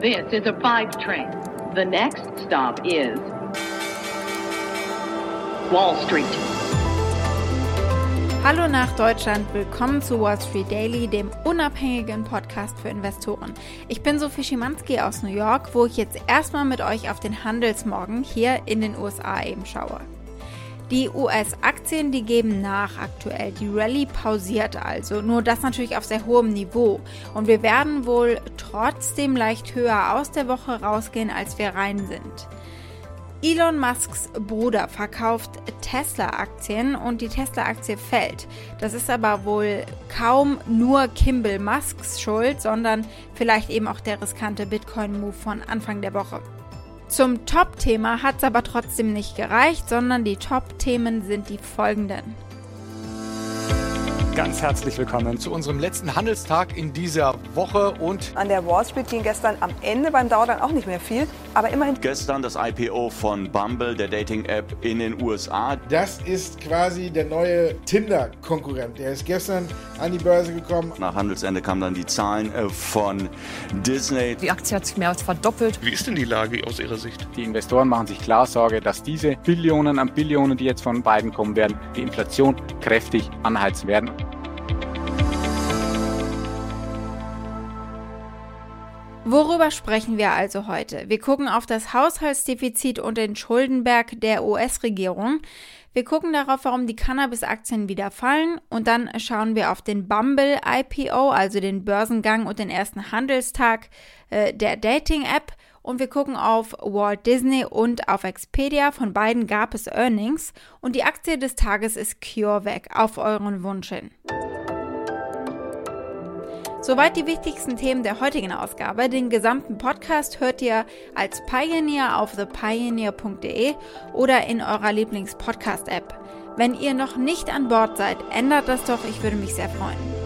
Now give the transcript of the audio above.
This is a five train. The next stop is Wall Street. Hallo nach Deutschland, willkommen zu Wall Street Daily, dem unabhängigen Podcast für Investoren. Ich bin Sophie Schimanski aus New York, wo ich jetzt erstmal mit euch auf den Handelsmorgen hier in den USA eben schaue. Die US-Aktien, die geben nach aktuell. Die Rallye pausiert also, nur das natürlich auf sehr hohem Niveau. Und wir werden wohl trotzdem leicht höher aus der Woche rausgehen, als wir rein sind. Elon Musks Bruder verkauft Tesla-Aktien und die Tesla-Aktie fällt. Das ist aber wohl kaum nur Kimball Musks Schuld, sondern vielleicht eben auch der riskante Bitcoin-Move von Anfang der Woche. Zum Top-Thema hat es aber trotzdem nicht gereicht, sondern die Top-Themen sind die folgenden. Ganz herzlich willkommen zu unserem letzten Handelstag in dieser Woche und an der Wall Street ging gestern am Ende beim Dow dann auch nicht mehr viel, aber immerhin gestern das IPO von Bumble, der Dating App in den USA. Das ist quasi der neue Tinder Konkurrent. Der ist gestern an die Börse gekommen. Nach Handelsende kamen dann die Zahlen äh, von Disney. Die Aktie hat sich mehr als verdoppelt. Wie ist denn die Lage aus Ihrer Sicht? Die Investoren machen sich klar Sorge, dass diese Billionen an Billionen, die jetzt von beiden kommen werden, die Inflation kräftig anheizen werden. Worüber sprechen wir also heute? Wir gucken auf das Haushaltsdefizit und den Schuldenberg der US-Regierung. Wir gucken darauf, warum die Cannabis-Aktien wieder fallen und dann schauen wir auf den Bumble IPO, also den Börsengang und den ersten Handelstag äh, der Dating-App und wir gucken auf Walt Disney und auf Expedia. Von beiden gab es Earnings und die Aktie des Tages ist CureVac auf euren Wunsch hin. Soweit die wichtigsten Themen der heutigen Ausgabe. Den gesamten Podcast hört ihr als Pioneer auf thepioneer.de oder in eurer Lieblings-Podcast-App. Wenn ihr noch nicht an Bord seid, ändert das doch, ich würde mich sehr freuen.